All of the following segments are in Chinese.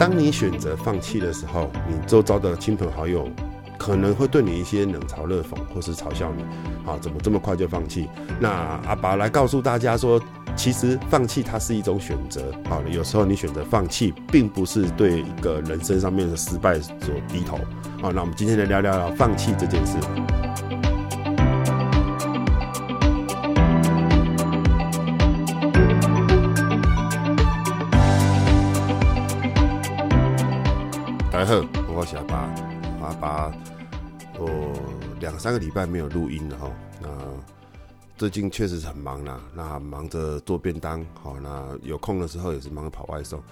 当你选择放弃的时候，你周遭的亲朋好友可能会对你一些冷嘲热讽，或是嘲笑你，啊，怎么这么快就放弃？那阿宝来告诉大家说，其实放弃它是一种选择，好了，有时候你选择放弃，并不是对一个人生上面的失败所低头，好，那我们今天来聊聊放弃这件事。大家好，我是阿爸，阿爸，我两三个礼拜没有录音了哈。那最近确实很忙啦，那忙着做便当，好，那有空的时候也是忙着跑外送。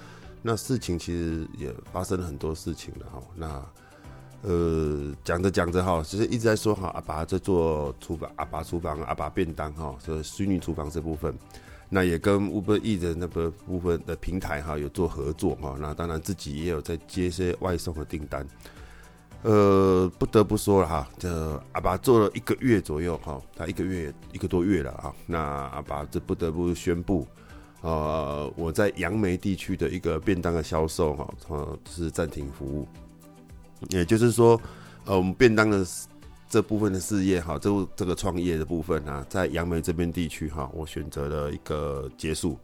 那事情其实也发生了很多事情了哈。那呃，讲着讲着哈，其实一直在说哈，阿爸在做厨房，阿爸厨房，阿爸便当哈，所以虚拟厨房这部分。那也跟 Uber E 的那个部分的平台哈有做合作哈，那当然自己也有在接一些外送的订单。呃，不得不说了哈，这阿爸做了一个月左右哈，他一个月一个多月了啊。那阿爸这不得不宣布，呃，我在杨梅地区的一个便当的销售哈，呃，是暂停服务。也就是说，呃，我们便当的。这部分的事业哈，这这个创业的部分啊，在杨梅这边地区哈，我选择了一个结束。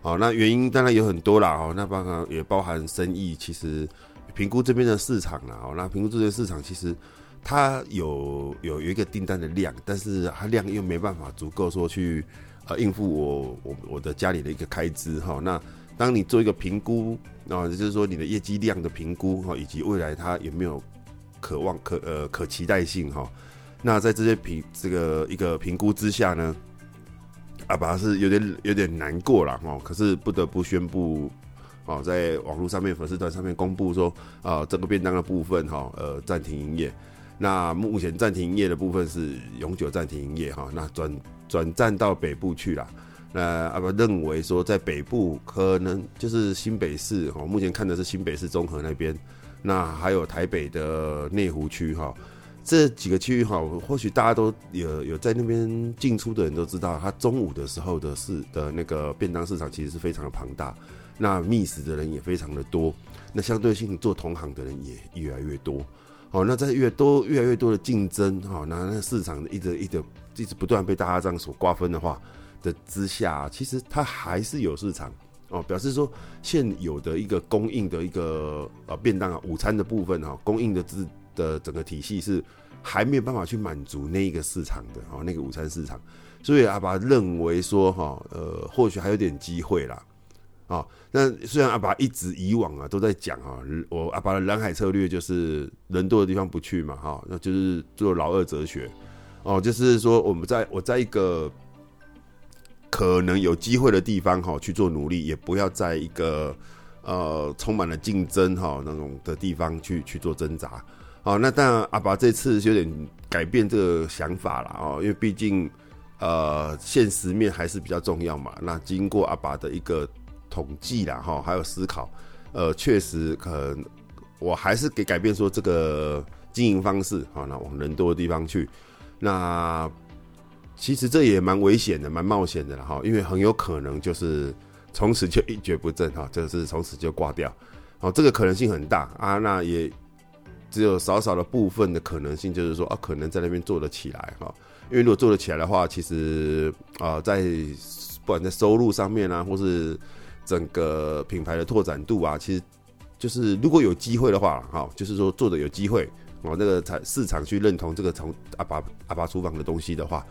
好，那原因当然有很多啦，哦，那包含也包含生意，其实评估这边的市场啦，哦，那评估这边市场其实它有有有一个订单的量，但是它量又没办法足够说去呃应付我我我的家里的一个开支哈。那当你做一个评估啊，就是说你的业绩量的评估哈，以及未来它有没有。可望可呃可期待性哈，那在这些评这个一个评估之下呢，阿爸是有点有点难过了哈，可是不得不宣布哦，在网络上面粉丝团上面公布说啊，这个便当的部分哈呃暂停营业，那目前暂停营业的部分是永久暂停营业哈，那转转战到北部去了，那阿爸认为说在北部可能就是新北市哈，目前看的是新北市综合那边。那还有台北的内湖区哈，这几个区域哈，或许大家都有有在那边进出的人都知道，它中午的时候的市的那个便当市场其实是非常的庞大，那觅食的人也非常的多，那相对性做同行的人也越来越多，好，那在越多越来越多的竞争哈，那那市场一直一直一直不断被大家这样所瓜分的话的之下，其实它还是有市场。哦，表示说现有的一个供应的一个呃便当啊，午餐的部分哈，供应的资的整个体系是还没有办法去满足那一个市场的哦，那个午餐市场，所以阿爸认为说哈，呃，或许还有点机会啦，啊，那虽然阿爸一直以往啊都在讲啊，我阿爸的蓝海策略就是人多的地方不去嘛，哈，那就是做老二哲学，哦，就是说我们在我在一个。可能有机会的地方哈，去做努力，也不要在一个呃充满了竞争哈那种的地方去去做挣扎。好，那当然阿爸这次有点改变这个想法了哦，因为毕竟呃现实面还是比较重要嘛。那经过阿爸的一个统计啦哈，还有思考，呃，确实可能我还是给改变说这个经营方式哈，那往人多的地方去，那。其实这也蛮危险的，蛮冒险的了哈，因为很有可能就是从此就一蹶不振哈，就是从此就挂掉，好，这个可能性很大啊，那也只有少少的部分的可能性，就是说啊，可能在那边做得起来哈，因为如果做得起来的话，其实啊，在不管在收入上面啊，或是整个品牌的拓展度啊，其实就是如果有机会的话，哈，就是说做的有机会哦，那个才市场去认同这个从阿爸阿爸厨房的东西的话。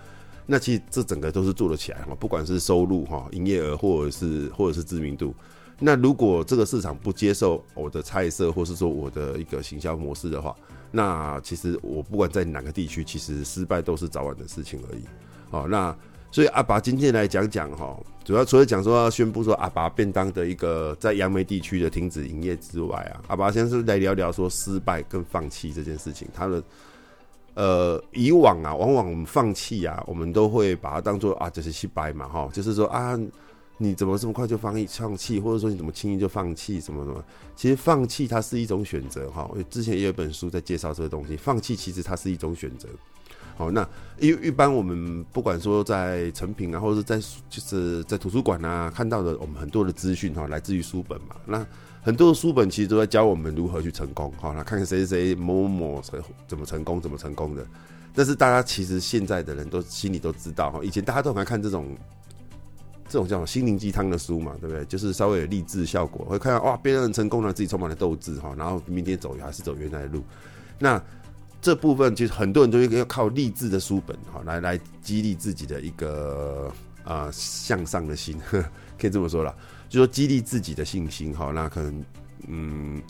那其实这整个都是做得起来嘛，不管是收入哈、营业额，或者是或者是知名度。那如果这个市场不接受我的菜色，或是说我的一个行销模式的话，那其实我不管在哪个地区，其实失败都是早晚的事情而已。好，那所以阿爸今天来讲讲哈，主要除了讲说要宣布说阿爸便当的一个在杨梅地区的停止营业之外啊，阿拔先是来聊聊说失败跟放弃这件事情，他的。呃，以往啊，往往我们放弃啊，我们都会把它当做啊，就是失败嘛，哈，就是说啊，你怎么这么快就放弃放弃，或者说你怎么轻易就放弃什么什么？其实放弃它是一种选择，哈。之前也有本书在介绍这个东西，放弃其实它是一种选择。好，那一一般我们不管说在成品啊，或者是在就是在图书馆啊看到的，我们很多的资讯哈，来自于书本嘛。那很多的书本其实都在教我们如何去成功，好，那看看谁谁某某某成怎么成功，怎么成功的。但是大家其实现在的人都心里都知道，哈，以前大家都很爱看这种这种叫心灵鸡汤的书嘛，对不对？就是稍微有励志效果，会看到哇，别人成功了，自己充满了斗志，哈，然后明天走还是走原来的路。那这部分其实很多人都要靠励志的书本，哈，来来激励自己的一个啊、向上的心，可以这么说啦。就说激励自己的信心，哈，那可能，嗯，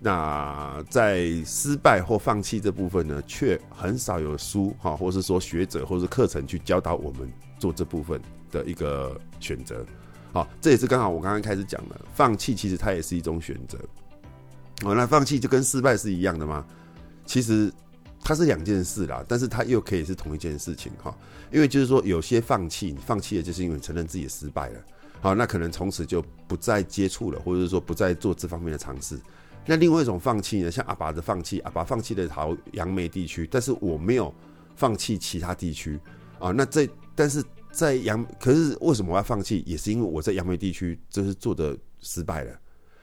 那在失败或放弃这部分呢，却很少有书，哈，或是说学者或是课程去教导我们做这部分的一个选择，好，这也是刚好我刚刚开始讲的，放弃其实它也是一种选择，哦，那放弃就跟失败是一样的吗？其实它是两件事啦，但是它又可以是同一件事情，哈，因为就是说有些放弃，你放弃的就是因为承认自己失败了。好，那可能从此就不再接触了，或者是说不再做这方面的尝试。那另外一种放弃呢？像阿爸的放弃，阿爸放弃了桃杨梅地区，但是我没有放弃其他地区啊。那这但是在杨，可是为什么我要放弃？也是因为我在杨梅地区就是做的失败了。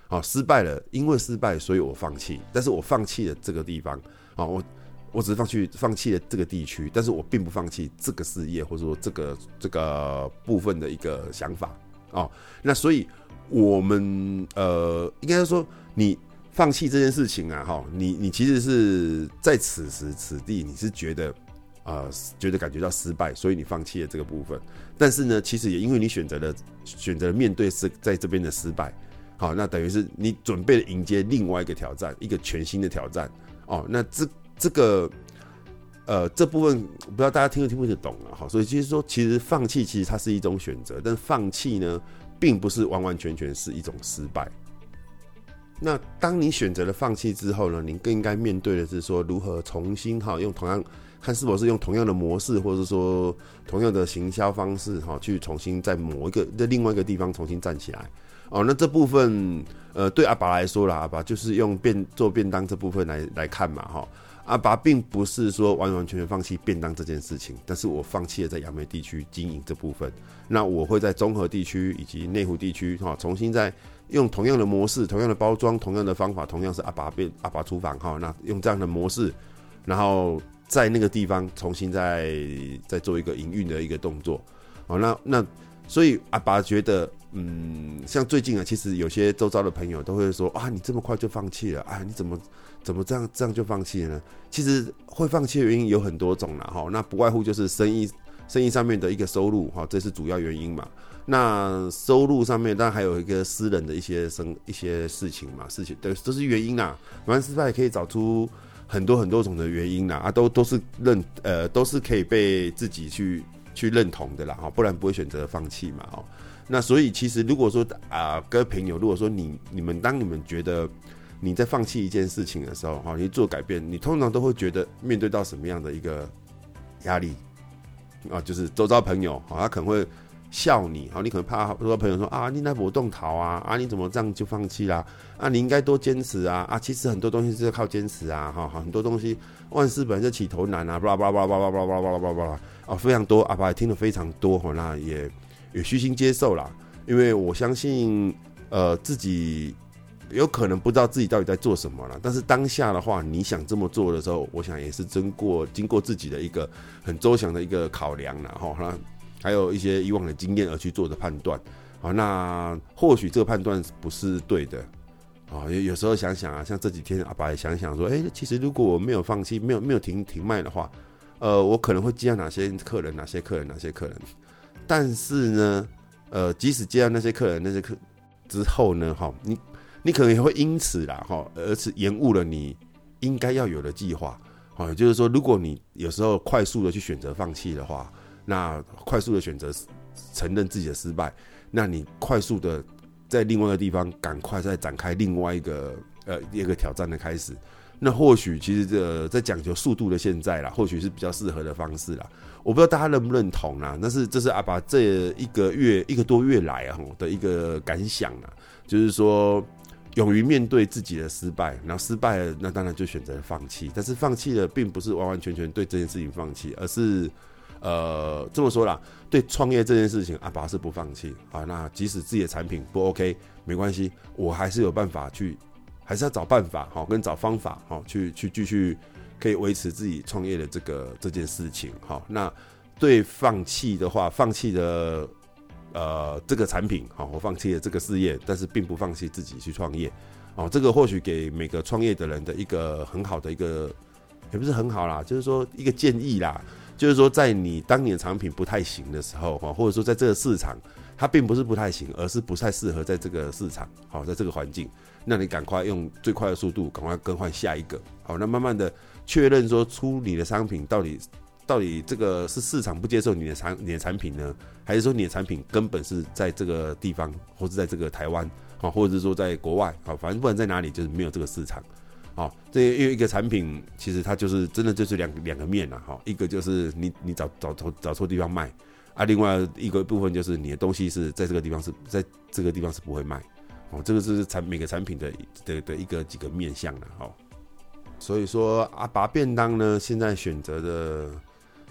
好，失败了，因为失败，所以我放弃。但是我放弃了这个地方啊，我我只是放弃放弃了这个地区，但是我并不放弃这个事业，或者说这个这个部分的一个想法。哦，那所以我们呃，应该说你放弃这件事情啊，哈，你你其实是在此时此地，你是觉得呃，觉得感觉到失败，所以你放弃了这个部分。但是呢，其实也因为你选择了选择了面对是在这边的失败，好，那等于是你准备了迎接另外一个挑战，一个全新的挑战。哦，那这这个。呃，这部分不知道大家听不听不懂了哈，所以其实说，其实放弃其实它是一种选择，但放弃呢，并不是完完全全是一种失败。那当你选择了放弃之后呢，你更应该面对的是说，如何重新哈，用同样看是否是用同样的模式，或者是说同样的行销方式哈，去重新在某一个在另外一个地方重新站起来。哦，那这部分呃，对阿拔来说啦，阿拔就是用便做便当这部分来来看嘛哈。阿拔并不是说完完全全放弃便当这件事情，但是我放弃了在杨梅地区经营这部分。那我会在中和地区以及内湖地区哈，重新再用同样的模式、同样的包装、同样的方法，同样是阿拔便阿拔厨房哈，那用这样的模式，然后在那个地方重新再再做一个营运的一个动作。好，那那所以阿拔觉得，嗯，像最近啊，其实有些周遭的朋友都会说啊，你这么快就放弃了啊，你怎么？怎么这样这样就放弃了呢？其实会放弃的原因有很多种了哈，那不外乎就是生意生意上面的一个收入哈，这是主要原因嘛。那收入上面当然还有一个私人的一些生一些事情嘛，事情对，都是原因啦。反正失败可以找出很多很多种的原因啦，啊，都都是认呃都是可以被自己去去认同的啦哈，不然不会选择放弃嘛哦。那所以其实如果说啊，各位朋友，如果说你你们当你们觉得。你在放弃一件事情的时候，哈，你做改变，你通常都会觉得面对到什么样的一个压力啊？就是周遭朋友，哈，他可能会笑你，哈，你可能怕周遭朋友说啊，你那不动逃啊，啊，你怎么这样就放弃啦？啊，你应该多坚持啊，啊，其实很多东西是要靠坚持啊，哈，很多东西万事本来就起头难啊，巴拉巴拉巴拉巴拉巴拉巴拉巴拉巴拉啊，非常多，阿爸也听得非常多，哈，那也也虚心接受啦，因为我相信，呃，自己。有可能不知道自己到底在做什么了，但是当下的话，你想这么做的时候，我想也是经过经过自己的一个很周详的一个考量了哈，那还有一些以往的经验而去做的判断，好，那或许这个判断不是对的，啊，有有时候想想啊，像这几天阿拔也想想说，哎，其实如果我没有放弃，没有没有停停卖的话，呃，我可能会接到哪些客人，哪些客人，哪些客人，但是呢，呃，即使接到那些客人，那些客之后呢，哈，你。你可能也会因此啦，哈，而是延误了你应该要有的计划，啊，就是说，如果你有时候快速的去选择放弃的话，那快速的选择承认自己的失败，那你快速的在另外一个地方赶快再展开另外一个呃一个挑战的开始，那或许其实这在讲究速度的现在啦，或许是比较适合的方式啦。我不知道大家认不认同啦，但是这是阿爸这一个月一个多月来啊的一个感想啦，就是说。勇于面对自己的失败，然后失败了，那当然就选择了放弃。但是放弃了，并不是完完全全对这件事情放弃，而是，呃，这么说啦，对创业这件事情，阿爸是不放弃啊。那即使自己的产品不 OK，没关系，我还是有办法去，还是要找办法哈，跟找方法哈，去去继续可以维持自己创业的这个这件事情哈。那对放弃的话，放弃的呃这个产品好，我放弃了这个事业，但是并不放弃自己去创业。哦，这个或许给每个创业的人的一个很好的一个，也不是很好啦，就是说一个建议啦，就是说在你当你的产品不太行的时候，哈，或者说在这个市场它并不是不太行，而是不太适合在这个市场，好，在这个环境，那你赶快用最快的速度赶快更换下一个，好，那慢慢的确认说出你的商品到底到底这个是市场不接受你的产你的产品呢，还是说你的产品根本是在这个地方或是在这个台湾？啊，或者是说在国外，啊，反正不管在哪里，就是没有这个市场，啊，这因为一个产品其实它就是真的就是两两个面了，哈，一个就是你你找找错找错地方卖，啊，另外一个部分就是你的东西是在这个地方是在这个地方是不会卖，哦，这个是产每个产品的的的一个几个面向的，哈，所以说阿拔便当呢，现在选择的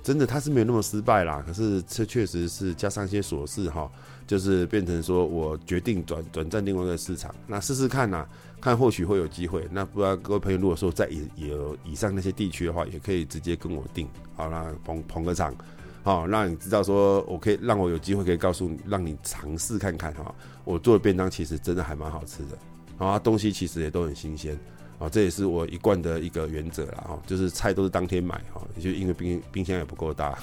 真的他是没有那么失败啦，可是这确实是加上一些琐事哈。就是变成说，我决定转转战另外一个市场，那试试看呐、看或许会有机会。那不知道各位朋友，如果说在也有以上那些地区的话，也可以直接跟我订，好，啦捧捧个场，好，让你知道说我可以让我有机会可以告诉你，让你尝试看看哈，我做的便当其实真的还蛮好吃的，然后东西其实也都很新鲜，啊，这也是我一贯的一个原则啦，哈，就是菜都是当天买，哈，也就因为冰冰箱也不够大，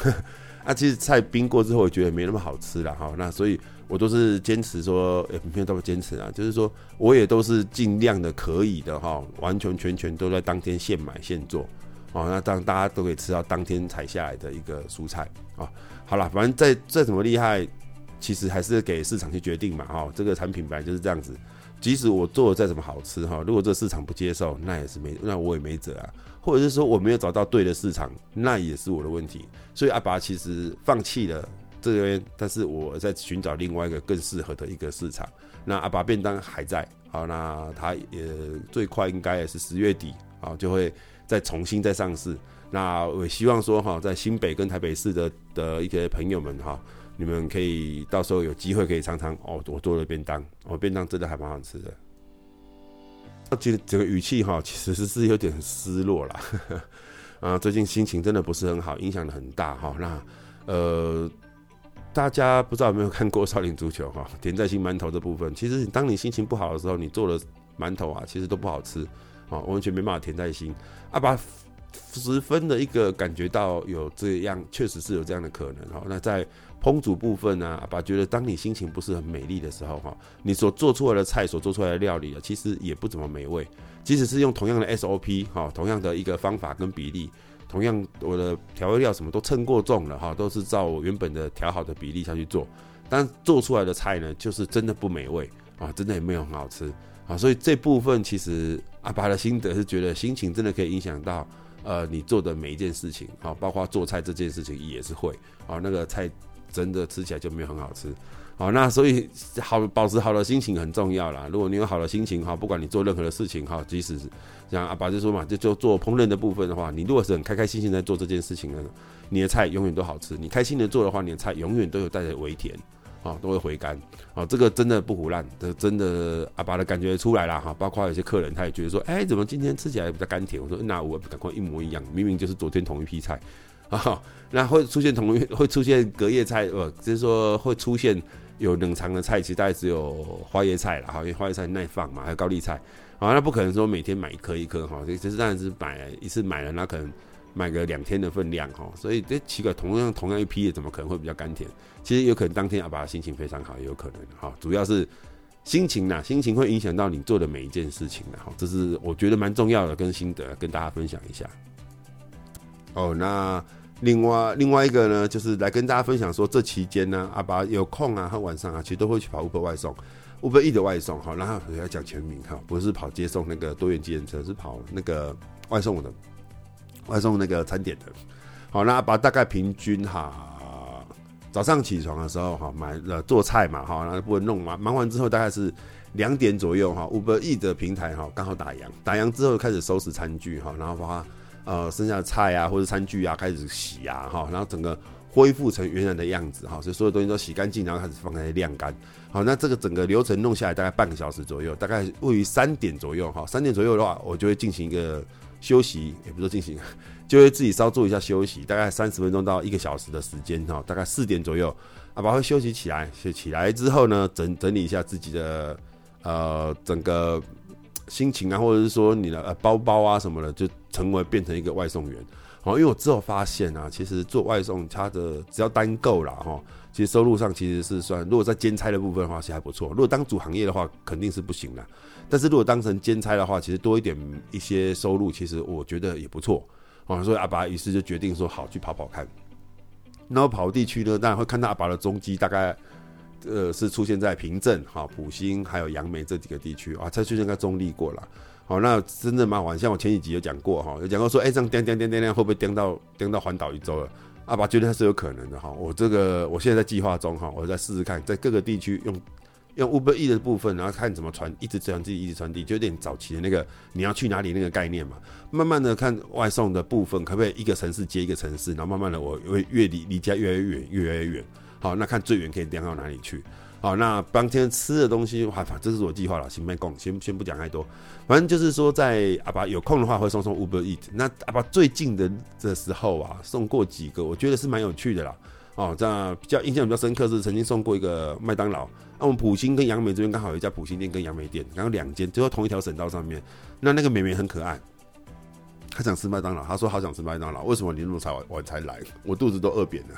那 其实菜冰过之后，我觉得没那么好吃了，哈，那所以。我都是坚持说，也没有那么坚持啊，就是说，我也都是尽量的可以的哈，完全全全都在当天现买现做，哦，那当大家都可以吃到当天采下来的一个蔬菜啊。好了，反正再再怎么厉害，其实还是给市场去决定嘛，哈，这个产品本来就是这样子。即使我做的再怎么好吃哈，如果这个市场不接受，那也是没，那我也没辙啊。或者是说我没有找到对的市场，那也是我的问题。所以阿爸其实放弃了。这边，但是我在寻找另外一个更适合的一个市场。那阿爸便当还在，好，那它也最快应该也是十月底，好，就会再重新再上市。那我希望说，哈，在新北跟台北市的的一些朋友们，哈，你们可以到时候有机会可以尝尝哦，我做的便当，我便当真的还蛮好吃的。我觉得这个语气哈，其实是有点失落了，啊，最近心情真的不是很好，影响的很大哈。那呃。大家不知道有没有看过少林足球哈？田在心馒头的部分，其实当你心情不好的时候，你做的馒头啊，其实都不好吃啊，完全没办法田在心。阿拔十分的一个感觉到有这样，确实是有这样的可能哈。那在烹煮部分呢，阿爸觉得当你心情不是很美丽的时候哈，你所做出来的菜，所做出来的料理啊，其实也不怎么美味。即使是用同样的 SOP 哈，同样的一个方法跟比例。同样，我的调味料什么都称过重了哈，都是照我原本的调好的比例下去做，但做出来的菜呢，就是真的不美味啊，真的也没有很好吃啊。所以这部分其实阿爸的心得是觉得心情真的可以影响到呃你做的每一件事情啊，包括做菜这件事情也是会啊，那个菜真的吃起来就没有很好吃。好，那所以好保持好的心情很重要啦。如果你有好的心情哈，不管你做任何的事情哈，即使是像阿爸就说嘛，就就做烹饪的部分的话，你如果是很开开心心在做这件事情呢，你的菜永远都好吃。你开心的做的话，你的菜永远都有带着微甜，啊，都会回甘。啊，这个真的不糊烂，这真的阿爸的感觉出来了哈。包括有些客人他也觉得说，哎，怎么今天吃起来比较甘甜？我说那我赶快一模一样，明明就是昨天同一批菜啊。那会出现同一会出现隔夜菜，呃，就是说会出现。有冷藏的菜，其实大概只有花椰菜了哈，因为花椰菜耐放嘛，还有高丽菜，啊，那不可能说每天买一颗一颗哈，这其实当然是买一次买了，那可能买个两天的分量哈，所以这奇怪，同样同样一批的，怎么可能会比较甘甜？其实有可能当天阿爸心情非常好，也有可能哈，主要是心情呐，心情会影响到你做的每一件事情的哈，这是我觉得蛮重要的，跟心得跟大家分享一下。哦，那。另外另外一个呢，就是来跟大家分享说，这期间呢，阿爸有空啊和晚上啊，其实都会去跑 Uber 外送，Uber E 的外送哈，然后要讲全名哈，不是跑接送那个多元计程车，是跑那个外送的，外送那个餐点的。好，那阿爸大概平均哈，早上起床的时候哈，买了做菜嘛哈，然后不能弄完，忙完之后大概是两点左右哈，Uber E 的平台哈刚好打烊，打烊之后开始收拾餐具哈，然后把它。呃，剩下的菜啊，或者餐具啊，开始洗啊，哈，然后整个恢复成原来的样子哈，所以所有东西都洗干净，然后开始放在晾干。好，那这个整个流程弄下来大概半个小时左右，大概位于三点左右哈，三点左右的话，我就会进行一个休息，也不是进行，就会自己稍做一下休息，大概三十分钟到一个小时的时间哈，大概四点左右，阿拔会休息起来，起起来之后呢，整整理一下自己的呃整个心情啊，或者是说你的呃包包啊什么的，就成为变成一个外送员。哦，因为我之后发现啊，其实做外送，它的只要单购啦，哈，其实收入上其实是算，如果在兼差的部分的话，其实还不错。如果当主行业的话，肯定是不行的。但是如果当成兼差的话，其实多一点一些收入，其实我觉得也不错。哦，所以阿拔于是就决定说，好去跑跑看。然后跑地区呢，当然会看到阿拔的踪迹，大概呃是出现在平镇、哈埔心还有杨梅这几个地区啊，才出现在中立过了。好，那真的蛮好玩。像我前几集有讲过哈，有讲过说，哎、这样颠颠颠颠颠，会不会颠到颠到环岛一周了？阿爸觉得它是有可能的哈。我这个我现在在计划中哈，我再试试看，在各个地区用用 Uber E 的部分，然后看怎么传，一直传递，一直传递，就有点早期的那个你要去哪里那个概念嘛。慢慢的看外送的部分，可不可以一个城市接一个城市，然后慢慢的我会越离离家越来越远，越来越远。好，那看最远可以颠到哪里去。好，那当天吃的东西，哇，这是我计划了，先别讲，先先不讲太多。反正就是说，在阿爸有空的话，会送送 Uber Eat。那阿爸最近的这时候啊，送过几个，我觉得是蛮有趣的啦。哦，这比较印象比较深刻是曾经送过一个麦当劳。那我们埔心跟杨梅这边刚好有一家埔心店跟杨梅店，然后两间，就在同一条省道上面。那那个妹妹很可爱，她想吃麦当劳，她说好想吃麦当劳，为什么你那么早晚才来？我肚子都饿扁了。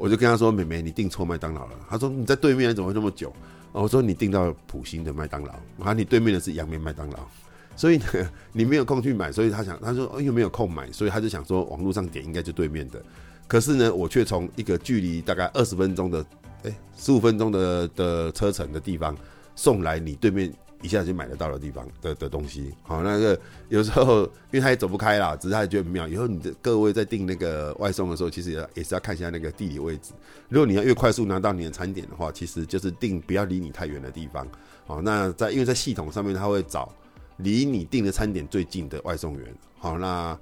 我就跟他说：“妹妹，你订错麦当劳了。”他说：“你在对面，怎么会这么久？”我说：“你订到埔心的麦当劳，我看你对面的是杨梅麦当劳，所以呢，你没有空去买。”所以他想，他说：“又没有空买，所以他就想说，网络上点应该就对面的。可是呢，我却从一个距离大概二十分钟的，哎，十五分钟的的车程的地方送来你对面。”一下就买得到的地方的的东西，好，那个有时候因为他也走不开啦，只是他也觉得很妙。以后你的各位在订那个外送的时候，其实也也是要看一下那个地理位置。如果你要越快速拿到你的餐点的话，其实就是订不要离你太远的地方。好，那在因为在系统上面，他会找离你订的餐点最近的外送员。好，那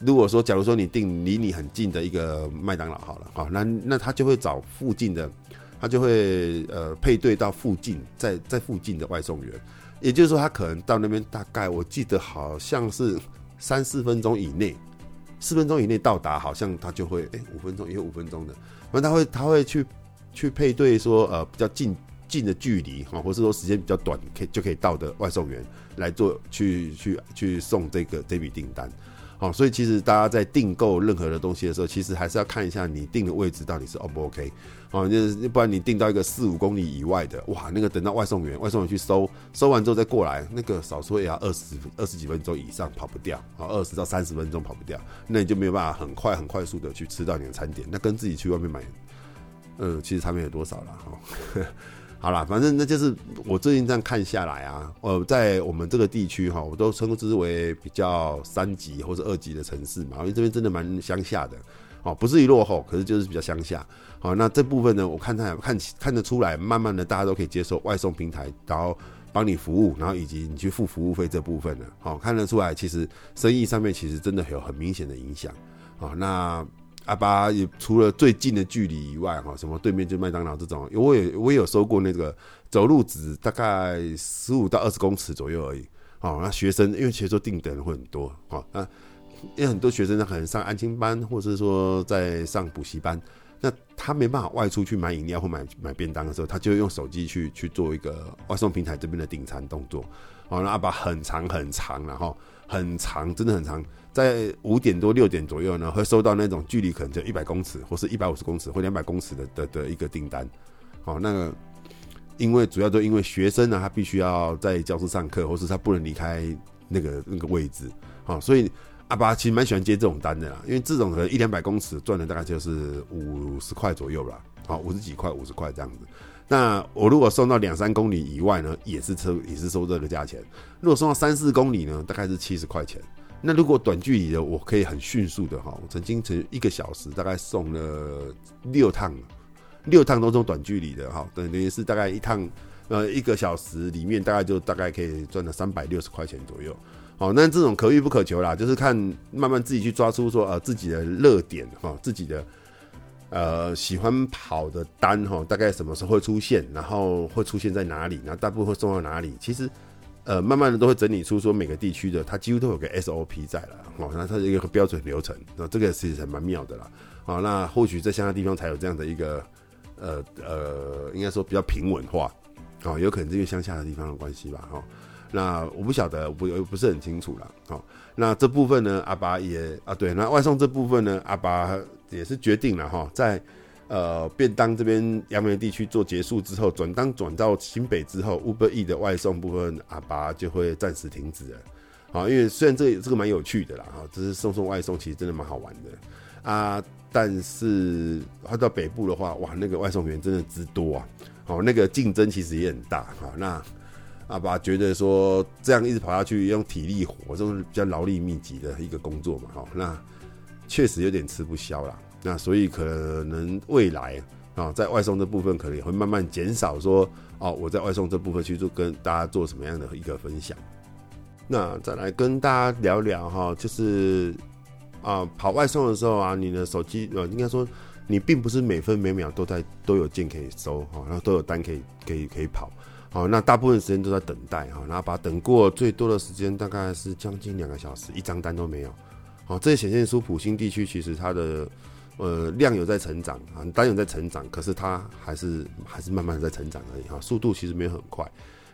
如果说假如说你订离你很近的一个麦当劳，好了，好，那那他就会找附近的。他就会呃配对到附近，在在附近的外送员，也就是说，他可能到那边大概我记得好像是三四分钟以内，四分钟以内到达，好像他就会哎五分钟也有五分钟的，反正他会他会去去配对说呃比较近近的距离哈，或是说时间比较短可以就可以到的外送员来做去去去送这个这笔订单。好，所以其实大家在订购任何的东西的时候，其实还是要看一下你订的位置到底是 O 不 OK。哦，就是不然你订到一个四五公里以外的，哇，那个等到外送员外送员去收收完之后再过来，那个少说也要二十二十几分钟以上跑不掉，啊，二十到三十分钟跑不掉，那你就没有办法很快很快速的去吃到你的餐点，那跟自己去外面买，嗯，其实差别有多少了哈。好啦，反正那就是我最近这样看下来啊，呃，在我们这个地区哈，我都称之为比较三级或者二级的城市嘛，因为这边真的蛮乡下的，哦，不至于落后，可是就是比较乡下。好，那这部分呢，我看他看看得出来，慢慢的大家都可以接受外送平台，然后帮你服务，然后以及你去付服务费这部分呢，好，看得出来，其实生意上面其实真的有很明显的影响。好，那。阿巴也除了最近的距离以外，哈，什么对面就麦当劳这种，我也我也有收过那个走路只大概十五到二十公尺左右而已。哦，那学生因为其实说定的会很多，哦，那因为很多学生可能上安亲班，或者是说在上补习班，那他没办法外出去买饮料或买买便当的时候，他就用手机去去做一个外送平台这边的订餐动作。好，那阿爸很长很长，然后很长，真的很长。在五点多六点左右呢，会收到那种距离可能就一百公尺，或是一百五十公尺或两百公尺的的的一个订单。好，那个因为主要都因为学生呢，他必须要在教室上课，或是他不能离开那个那个位置。好，所以阿拔其实蛮喜欢接这种单的啦，因为这种可能一两百公尺赚的大概就是五十块左右吧。好，五十几块、五十块这样子。那我如果送到两三公里以外呢，也是收也是收这个价钱。如果送到三四公里呢，大概是七十块钱。那如果短距离的，我可以很迅速的哈，我曾经曾一个小时大概送了六趟，六趟都是短距离的哈，等于是大概一趟呃一个小时里面大概就大概可以赚了三百六十块钱左右。好，那这种可遇不可求啦，就是看慢慢自己去抓出说呃自己的热点哈，自己的呃喜欢跑的单哈，大概什么时候会出现，然后会出现在哪里，然后大部分会送到哪里，其实。呃，慢慢的都会整理出说每个地区的，它几乎都有个 SOP 在了，哦，那它是一个标准流程，那这个其实还蛮妙的啦，好，那或许在乡下地方才有这样的一个，呃呃，应该说比较平稳化，哦，有可能是因为乡下的地方的关系吧，哈，那我不晓得，我不不是很清楚了，好，那这部分呢，阿爸也啊，对，那外送这部分呢，阿爸也是决定了哈，在。呃，便当这边杨梅地区做结束之后，转当转到新北之后，Uber E 的外送部分，阿爸就会暂时停止了。好，因为虽然这这个蛮有趣的啦，哈，只是送送外送其实真的蛮好玩的啊。但是他到北部的话，哇，那个外送员真的之多啊，好，那个竞争其实也很大哈。那阿爸觉得说这样一直跑下去，用体力活，这种比较劳力密集的一个工作嘛，哈，那确实有点吃不消啦。那所以可能未来啊，在外送这部分可能也会慢慢减少。说哦，我在外送这部分去做跟大家做什么样的一个分享。那再来跟大家聊聊哈，就是啊，跑外送的时候啊，你的手机呃，应该说你并不是每分每秒都在都有件可以收哈，然后都有单可以可以可以跑。好，那大部分时间都在等待哈，然后把等过最多的时间大概是将近两个小时，一张单都没有。好，这也显现出埔心地区其实它的。呃，量有在成长啊，单有在成长，可是它还是还是慢慢在成长而已哈，速度其实没有很快。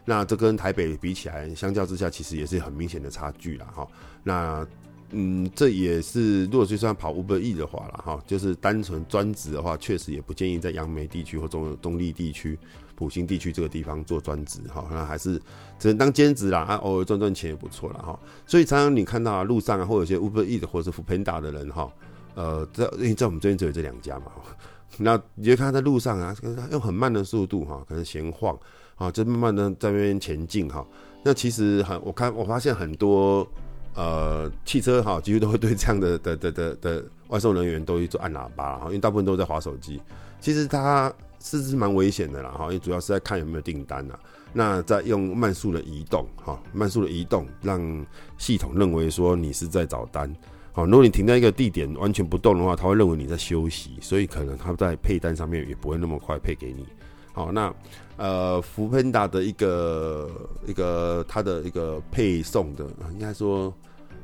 那这跟台北比起来，相较之下，其实也是很明显的差距了哈。那嗯，这也是如果就算跑 Uber E 的话了哈，就是单纯专职的话，确实也不建议在杨梅地区或中中坜地区、埔心地区这个地方做专职哈。那还是只能当兼职啦，啊，偶尔赚赚钱也不错了哈。所以常常你看到啊路上啊，或有些 Uber E 的或者是 Foodpanda 的人哈。呃，在因为在我们这边只有这两家嘛，那你就看在路上啊，用很慢的速度哈，可能闲晃啊，就慢慢的在那边前进哈。那其实很，我看我发现很多呃汽车哈，几乎都会对这样的的的的的外送人员都去做按喇叭哈，因为大部分都在滑手机。其实他是是蛮危险的啦哈，因为主要是在看有没有订单呐。那在用慢速的移动哈，慢速的移动让系统认为说你是在找单。好，如果你停在一个地点完全不动的话，他会认为你在休息，所以可能他在配单上面也不会那么快配给你。好，那呃福喷达的一个一个它的一个配送的，应该说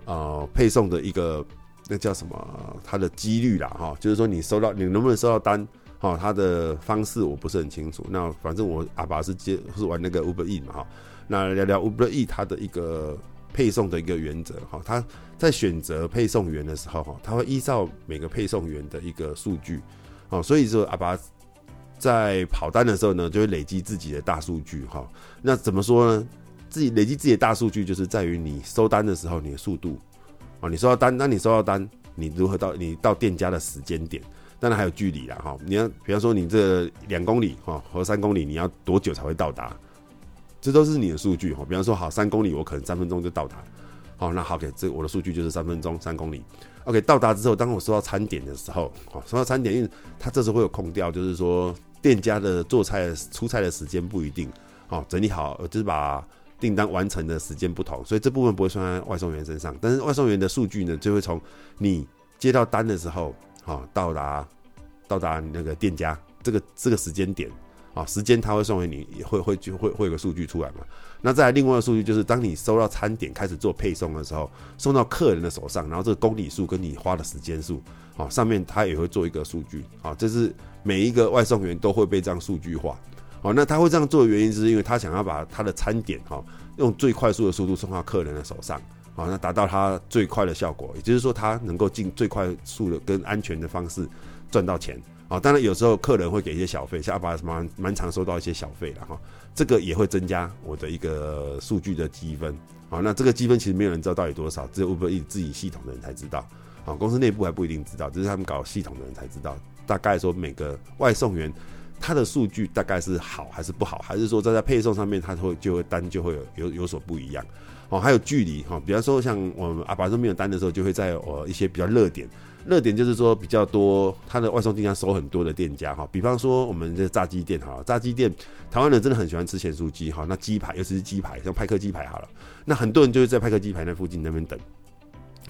呃配送的一个那叫什么？它的几率啦，哈，就是说你收到你能不能收到单，哈，它的方式我不是很清楚。那反正我阿拔是接是玩那个 Uber E 嘛，哈，那聊聊 Uber E 它的一个。配送的一个原则哈，他在选择配送员的时候哈，他会依照每个配送员的一个数据，哦，所以说阿拔在跑单的时候呢，就会累积自己的大数据哈。那怎么说呢？自己累积自己的大数据，就是在于你收单的时候，你的速度啊，你收到单，那你收到单，你如何到你到店家的时间点，当然还有距离啦哈。你要比方说你这两公里哈和三公里，你要多久才会到达？这都是你的数据哈，比方说好三公里，我可能三分钟就到达，好，那好给这我的数据就是三分钟三公里，OK 到达之后，当我收到餐点的时候，好收到餐点，因为它这时候会有空调，就是说店家的做菜出菜的时间不一定，好整理好就是把订单完成的时间不同，所以这部分不会算在外送员身上，但是外送员的数据呢，就会从你接到单的时候，啊到达到达那个店家这个这个时间点。啊，时间他会送给你，也会会就会会有个数据出来嘛。那再来另外的数据就是，当你收到餐点开始做配送的时候，送到客人的手上，然后这个公里数跟你花的时间数，啊，上面他也会做一个数据。啊，这是每一个外送员都会被这样数据化。好，那他会这样做的原因，是因为他想要把他的餐点哈，用最快速的速度送到客人的手上，啊，那达到它最快的效果，也就是说，它能够尽最快速的跟安全的方式赚到钱。啊，当然有时候客人会给一些小费，像阿拔蛮蛮常收到一些小费的哈，这个也会增加我的一个数据的积分。好，那这个积分其实没有人知道到底多少，只有 Uber 自己系统的人才知道。啊，公司内部还不一定知道，只是他们搞系统的人才知道。大概说每个外送员他的数据大概是好还是不好，还是说在在配送上面他会就会单就会有有有所不一样。哦，还有距离哈，比方说像我们阿拔说没有单的时候，就会在呃一些比较热点。热点就是说比较多，他的外送订单收很多的店家哈，比方说我们这炸鸡店哈，炸鸡店台湾人真的很喜欢吃咸酥鸡哈，那鸡排尤其是鸡排，像派克鸡排好了，那很多人就会在派克鸡排那附近那边等。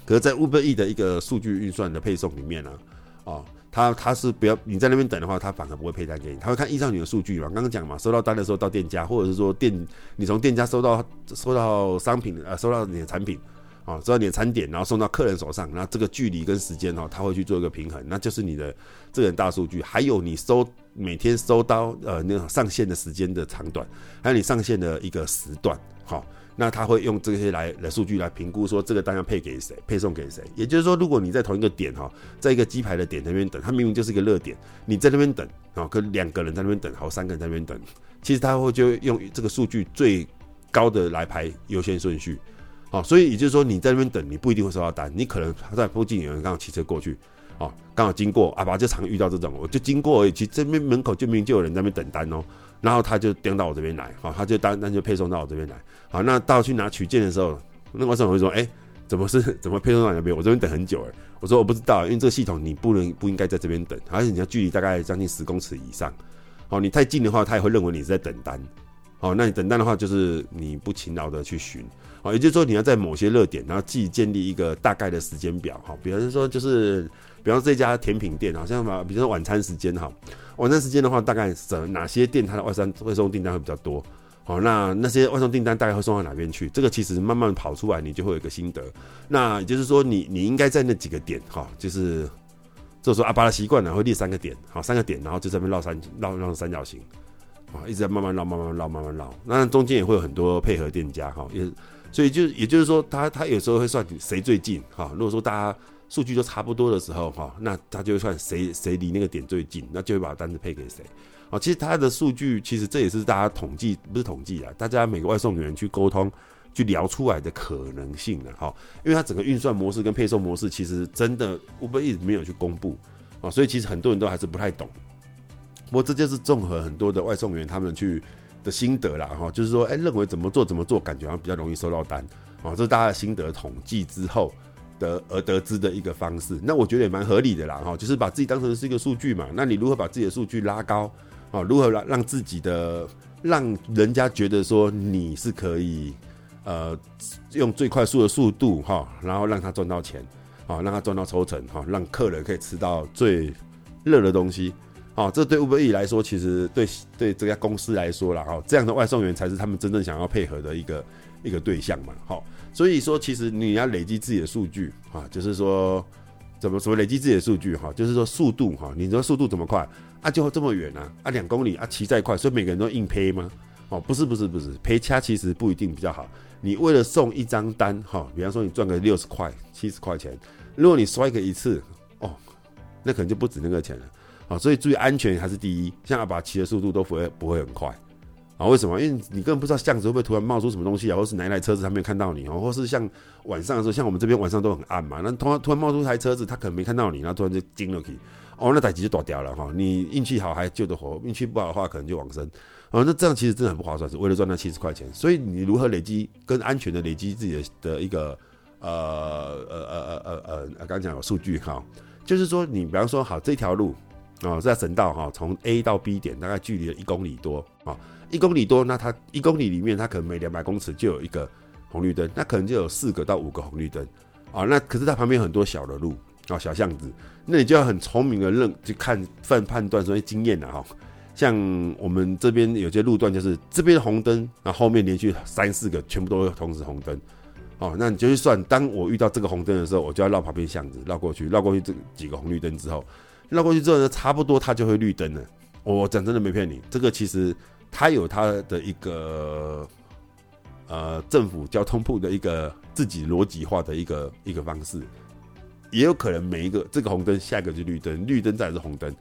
可是，在 Uber E 的一个数据运算的配送里面呢，哦，他他是不要你在那边等的话，他反而不会配单给你，他会看依照你的数据嘛。刚刚讲嘛，收到单的时候到店家，或者是说店你从店家收到收到商品呃，收到你的产品。啊，收到你的餐点，然后送到客人手上，那这个距离跟时间哦，他会去做一个平衡，那就是你的这个大数据，还有你收每天收到呃那种上线的时间的长短，还有你上线的一个时段，好，那他会用这些来来数据来评估说这个单要配给谁，配送给谁。也就是说，如果你在同一个点哈，在一个鸡排的点那边等，他明明就是一个热点，你在那边等啊，跟两个人在那边等，好，三个人在那边等，其实他会就用这个数据最高的来排优先顺序。哦，所以也就是说，你在那边等，你不一定会收到单，你可能他在附近有人刚好骑车过去，哦，刚好经过，阿爸就常遇到这种，我就经过而已，其实这边门口就明明就有人在那边等单哦，然后他就颠到我这边来，好，他就单单就配送到我这边来，好，那到去拿取件的时候，那外送会说，哎，怎么是 怎么配送到你那边？我这边等很久哎，我说我不知道，因为这个系统你不能不应该在这边等，而且你要距离大概将近十公尺以上，好，你太近的话，他也会认为你是在等单。好，那你等待的话，就是你不勤劳的去寻，好，也就是说你要在某些热点，然后自己建立一个大概的时间表，哈，比方说就是，比方说这家甜品店，好像嘛，比如说晚餐时间，哈，晚餐时间的话，大概什哪些店它的外送外送订单会比较多，好，那那些外送订单大概会送到哪边去？这个其实慢慢跑出来，你就会有一个心得。那也就是说你，你应该在那几个点，哈，就是，就说阿巴的习惯呢，会列三个点，好，三个点，然后就在那边绕三绕绕三角形。啊，一直在慢慢绕，慢慢绕，慢慢绕。那中间也会有很多配合店家，哈，也所以就也就是说，他他有时候会算谁最近，哈。如果说大家数据都差不多的时候，哈，那他就会算谁谁离那个点最近，那就会把单子配给谁。啊，其实他的数据，其实这也是大家统计，不是统计啊，大家每个外送员去沟通，去聊出来的可能性的，哈。因为它整个运算模式跟配送模式，其实真的 Uber 一直没有去公布，啊，所以其实很多人都还是不太懂。不过这就是综合很多的外送员他们去的心得啦，哈，就是说，哎，认为怎么做怎么做，感觉好像比较容易收到单，啊，这是大家的心得统计之后得而得知的一个方式。那我觉得也蛮合理的啦，哈，就是把自己当成是一个数据嘛。那你如何把自己的数据拉高，啊，如何让让自己的让人家觉得说你是可以，呃，用最快速的速度，哈，然后让他赚到钱，啊，让他赚到抽成，哈，让客人可以吃到最热的东西。哦，这对 Uber E 来说，其实对对这家公司来说啦，哈，这样的外送员才是他们真正想要配合的一个一个对象嘛，好，所以说其实你要累积自己的数据啊，就是说怎么说累积自己的数据哈，就是说速度哈，你说速度怎么快啊？就这么远啊？啊，两公里啊，骑再快，所以每个人都硬配吗？哦，不是不是不是，配掐其实不一定比较好。你为了送一张单哈，比方说你赚个六十块、七十块钱，如果你摔个一次哦，那可能就不止那个钱了。啊，所以注意安全还是第一。像阿拔骑的速度都不会不会很快啊？为什么？因为你根本不知道巷子会不会突然冒出什么东西啊，或是哪一台车子他没有看到你哦，或是像晚上的时候，像我们这边晚上都很暗嘛，那突然突然冒出一台车子，他可能没看到你，然后突然就惊了去，哦，那歹机就躲掉了哈。你运气好还救得活，运气不好的话可能就往生。哦，那这样其实真的很不划算，是为了赚那七十块钱。所以你如何累积跟安全的累积自己的的一个呃呃呃呃呃呃，刚刚讲有数据哈，就是说你比方说好这条路。哦，在省道哈，从 A 到 B 点大概距离了一公里多啊，一公里多，那它一公里里面，它可能每两百公尺就有一个红绿灯，那可能就有四个到五个红绿灯啊。那可是它旁边很多小的路啊，小巷子，那你就要很聪明的认去看判判断，所以经验的哈。像我们这边有些路段，就是这边红灯，然后后面连续三四个全部都同时红灯哦。那你就去算，当我遇到这个红灯的时候，我就要绕旁边巷子绕过去，绕过去这几个红绿灯之后。绕过去之后呢，差不多它就会绿灯了。我讲真的没骗你，这个其实它有它的一个呃政府交通部的一个自己逻辑化的一个一个方式，也有可能每一个这个红灯下一个就绿灯，绿灯再是红灯，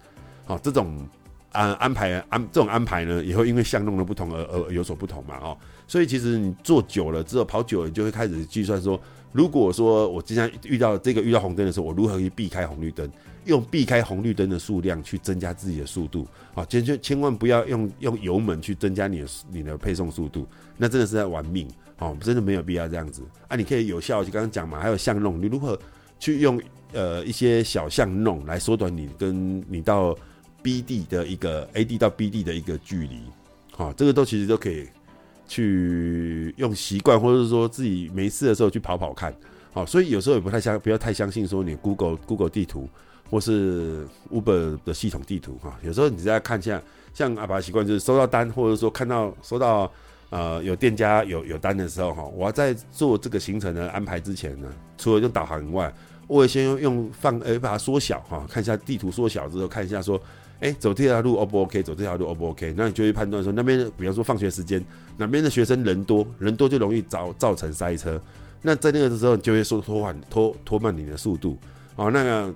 好，这种安安排安这种安排呢，也会因为相弄的不同而而有所不同嘛，哦，所以其实你做久了之后跑久了，你就会开始计算说，如果说我经常遇到这个遇到红灯的时候，我如何去避开红绿灯？用避开红绿灯的数量去增加自己的速度，啊，千千千万不要用用油门去增加你的你的配送速度，那真的是在玩命，哦，真的没有必要这样子啊！你可以有效，就刚刚讲嘛，还有巷弄，你如何去用呃一些小巷弄来缩短你跟你到 B 地的一个 A 地到 B 地的一个距离，好，这个都其实都可以去用习惯，或者是说自己没事的时候去跑跑看，好，所以有时候也不太相不要太相信说你 Google Google 地图。或是 Uber 的系统地图哈，有时候你再看一下，像阿爸习惯就是收到单，或者说看到收到呃有店家有有单的时候哈，我要在做这个行程的安排之前呢，除了用导航以外，我会先用用放诶把它缩小哈，看一下地图缩小之后，看一下说，哎走这条路 O 不 OK，走这条路 O 不 OK，那你就会判断说那边比方说放学时间哪边的学生人多，人多就容易造造成塞车，那在那个的时候你就会说拖缓拖拖慢你的速度，哦那个。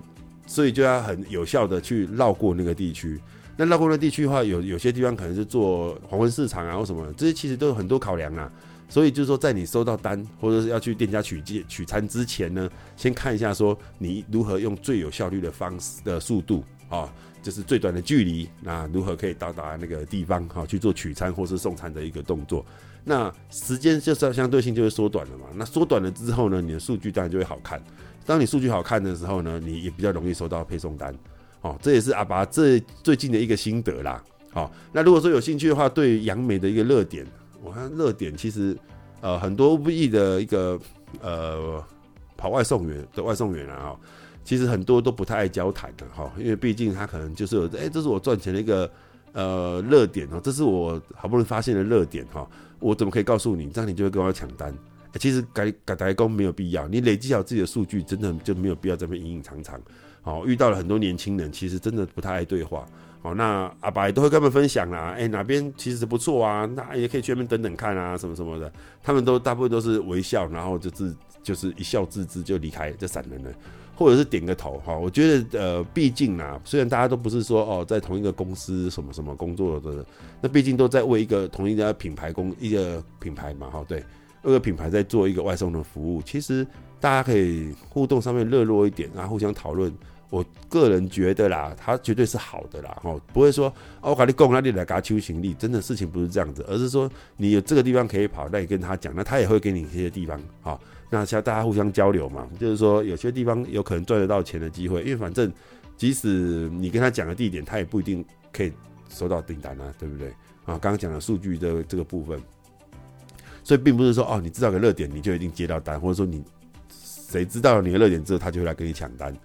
所以就要很有效的去绕过那个地区。那绕过那地区的话，有有些地方可能是做黄昏市场啊或什么，这些其实都有很多考量啊。所以就是说，在你收到单或者是要去店家取件取餐之前呢，先看一下说你如何用最有效率的方式的速度啊，就是最短的距离，那如何可以到达那个地方哈去做取餐或是送餐的一个动作。那时间就是相对性就会缩短了嘛。那缩短了之后呢，你的数据当然就会好看。当你数据好看的时候呢，你也比较容易收到配送单，哦，这也是阿爸这最近的一个心得啦。好、那如果说有兴趣的话，对杨梅的一个热点，我看热点其实呃很多不易的一个呃跑外送员的外送员啊，哈，其实很多都不太爱交谈的哈，因为毕竟他可能就是有哎、这是我赚钱的一个呃热点哦，这是我好不容易发现的热点哈，我怎么可以告诉你，这样你就会跟我抢单？其实改改台工没有必要，你累积好自己的数据，真的就没有必要这么隐隐藏藏。好，遇到了很多年轻人，其实真的不太爱对话。好，那阿拔也都会跟他们分享啦。哎，哪边其实不错啊，那也可以去那边等等看啊，什么什么的。他们都大部分都是微笑，然后就是就是一笑置之就离开就散人了，或者是点个头。哈，我觉得呃，毕竟啊，虽然大家都不是说哦，在同一个公司什么什么工作的，那毕竟都在为一个同一家品牌工一个品牌嘛。哈，对。为个品牌在做一个外送的服务，其实大家可以互动上面热络一点，然后互相讨论。我个人觉得啦，它绝对是好的啦，哦，不会说哦，我跟你讲，那你来给他行李，真的事情不是这样子，而是说你有这个地方可以跑，那你跟他讲，那他也会给你一些地方，好，那像大家互相交流嘛，就是说有些地方有可能赚得到钱的机会，因为反正即使你跟他讲的地点，他也不一定可以收到订单啊，对不对？啊，刚刚讲的数据的这个部分。所以并不是说哦，你知道个热点你就一定接到单，或者说你谁知道你的热点之后，他就会来跟你抢单。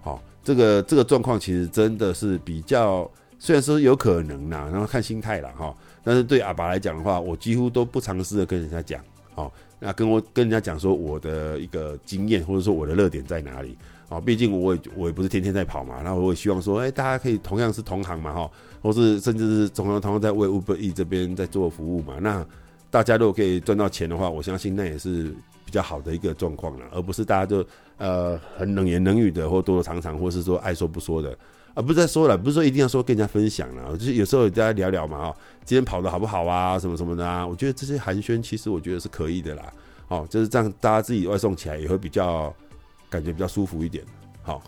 好，这个这个状况其实真的是比较，虽然说有可能啦，然后看心态啦哈。但是对阿爸来讲的话，我几乎都不尝试的跟人家讲，哦，那跟我跟人家讲说我的一个经验，或者说我的热点在哪里。哦，毕竟我也我也不是天天在跑嘛，然后我也希望说，哎，大家可以同样是同行嘛哈，或是甚至是同样同样在为 Uber E 这边在做服务嘛，那。大家如果可以赚到钱的话，我相信那也是比较好的一个状况了，而不是大家就呃很冷言冷语的，或躲躲藏藏，或是说爱说不说的，而不是在说了，不是说一定要说跟人家分享了，就是有时候大家聊聊嘛，哦，今天跑得好不好啊，什么什么的啊，我觉得这些寒暄其实我觉得是可以的啦，哦，就是这样，大家自己外送起来也会比较感觉比较舒服一点，好。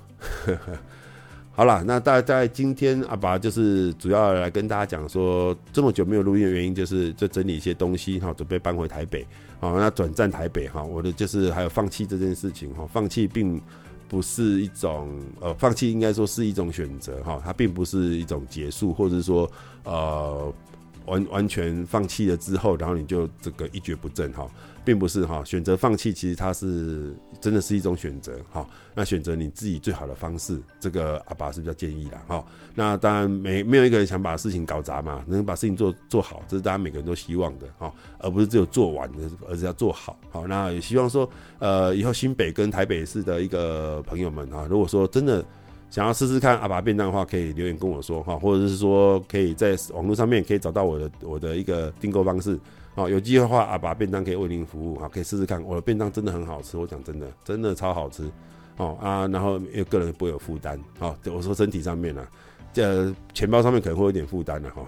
好了，那大概在今天阿拔就是主要来跟大家讲说，这么久没有录音的原因，就是在整理一些东西哈，准备搬回台北。好，那转战台北哈，我的就是还有放弃这件事情哈，放弃并不是一种呃，放弃应该说是一种选择哈，它并不是一种结束，或者说呃完完全放弃了之后，然后你就这个一蹶不振哈。并不是哈，选择放弃，其实它是真的是一种选择哈。那选择你自己最好的方式，这个阿爸是比较建议的哈。那当然没没有一个人想把事情搞砸嘛，能把事情做做好，这是大家每个人都希望的哈，而不是只有做完的，而是要做好。好，那也希望说，呃，以后新北跟台北市的一个朋友们啊，如果说真的想要试试看阿爸便当的话，可以留言跟我说哈，或者是说可以在网络上面可以找到我的我的一个订购方式。好，有机会的话，阿拔便当可以为您服务，好，可以试试看。我的便当真的很好吃，我讲真的，真的超好吃。哦啊，然后因为个人不会有负担，好，我说身体上面呢、这钱包上面可能会有点负担的哈，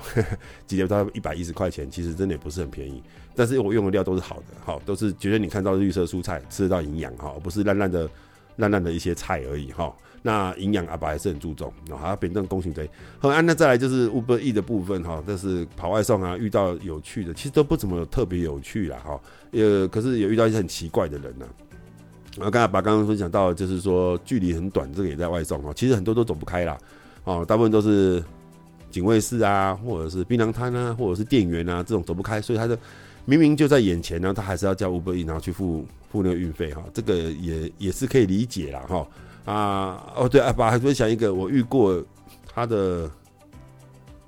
几条到一百一十块钱，其实真的也不是很便宜。但是我用的料都是好的，好，都是绝对你看到绿色蔬菜，吃得到营养哈，不是烂烂的烂烂的一些菜而已哈。那营养阿爸还是很注重，好，要辩证公平对。好，那再来就是 Uber E 的部分哈，但是跑外送啊，遇到有趣的，其实都不怎么特别有趣啦哈。呃，可是有遇到一些很奇怪的人呢。然后刚才阿拔刚刚分享到，就是说距离很短，这个也在外送哈，其实很多都走不开啦。哦，大部分都是警卫室啊，或者是槟榔摊啊，或者是店员啊，这种走不开，所以他就明明就在眼前呢，他还是要叫 Uber E 然后去付付那个运费哈，这个也也是可以理解啦哈。啊，哦对，阿拔还分享一个我遇过他的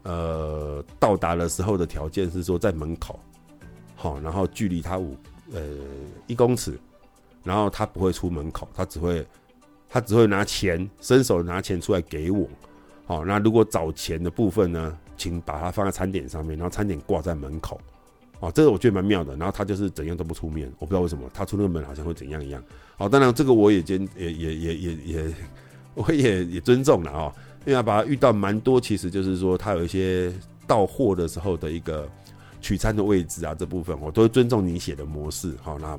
呃到达的时候的条件是说在门口，好，然后距离他五呃一公尺，然后他不会出门口，他只会他只会拿钱伸手拿钱出来给我，好，那如果找钱的部分呢，请把它放在餐点上面，然后餐点挂在门口。哦，这个我觉得蛮妙的。然后他就是怎样都不出面，我不知道为什么他出那个门好像会怎样一样。好，当然这个我也坚也也也也也我也也尊重了啊，因为他把他遇到蛮多，其实就是说他有一些到货的时候的一个取餐的位置啊，这部分我都会尊重你写的模式。好，那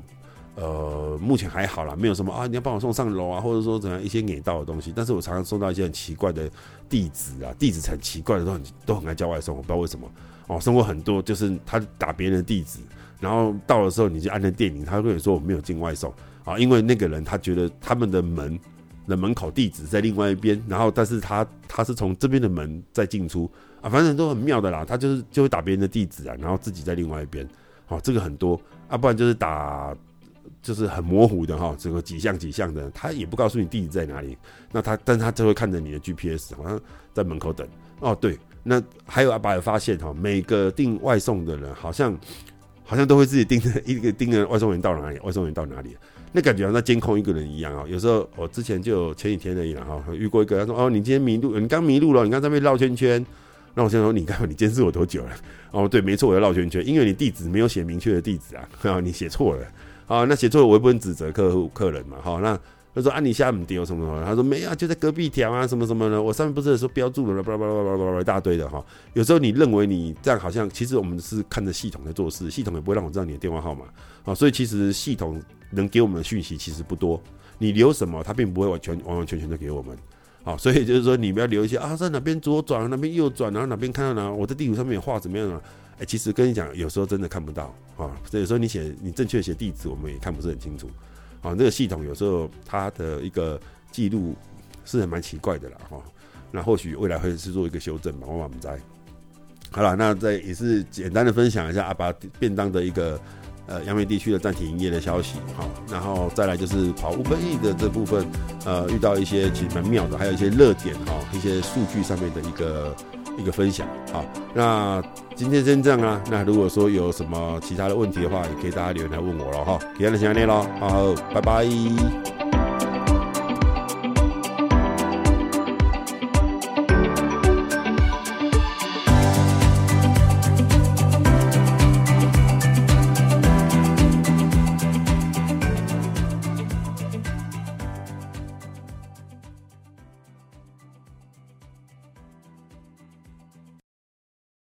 呃目前还好啦，没有什么啊，你要帮我送上楼啊，或者说怎样一些给到的东西。但是我常常收到一些很奇怪的地址啊，地址很奇怪的都很都很爱叫外送，我不知道为什么。哦，送过很多，就是他打别人的地址，然后到的时候你就按那电铃，他会跟你说我没有进外送啊，因为那个人他觉得他们的门的门口地址在另外一边，然后但是他他是从这边的门在进出啊，反正都很妙的啦，他就是就会打别人的地址啊，然后自己在另外一边，好，这个很多啊，不然就是打就是很模糊的哈，这个几项几项的，他也不告诉你地址在哪里，那他但他就会看着你的 GPS，好像在门口等哦，对。那还有阿爸有发现哈，每个订外送的人好像好像都会自己盯着一个盯着外送员到哪里，外送员到哪里，那感觉好像在监控一个人一样啊。有时候我之前就前几天而已了哈，遇过一个他说哦，你今天迷路，你刚迷路了，你刚在那边绕圈圈。那我先说你看你监视我多久了？哦，对，没错，我要绕圈圈，因为你地址没有写明确的地址，啊，你写错了啊，那写错了我也不能指责客户客人嘛，好那。他说：“啊，你下面丢什么什么？”他说：“没啊，就在隔壁条啊，什么什么的。我上面不是说标注了，巴拉巴拉巴拉巴拉一大堆的哈。有时候你认为你这样好像，其实我们是看着系统在做事，系统也不会让我知道你的电话号码啊。所以其实系统能给我们的讯息其实不多。你留什么，它并不会完全完完全全的给我们。好，所以就是说你不要留一些啊，在哪边左转，哪边右转，然后哪边看到哪，我在地图上面画怎么样啊？哎，其实跟你讲，有时候真的看不到啊。所以有时候你写你正确写地址，我们也看不是很清楚。”啊，这个系统有时候它的一个记录是很蛮奇怪的啦，哈。那或许未来会是做一个修正吧，我们在。好了，那这也是简单的分享一下阿巴便当的一个呃阳明地区的暂停营业的消息，哈，然后再来就是跑 Uber Eats 的这部分，呃，遇到一些其实蛮妙的，还有一些热点哈，一些数据上面的一个。一个分享，好，那今天先这样啊。那如果说有什么其他的问题的话，也可以大家留言来问我了哈。今天的先这样咯，好，拜拜。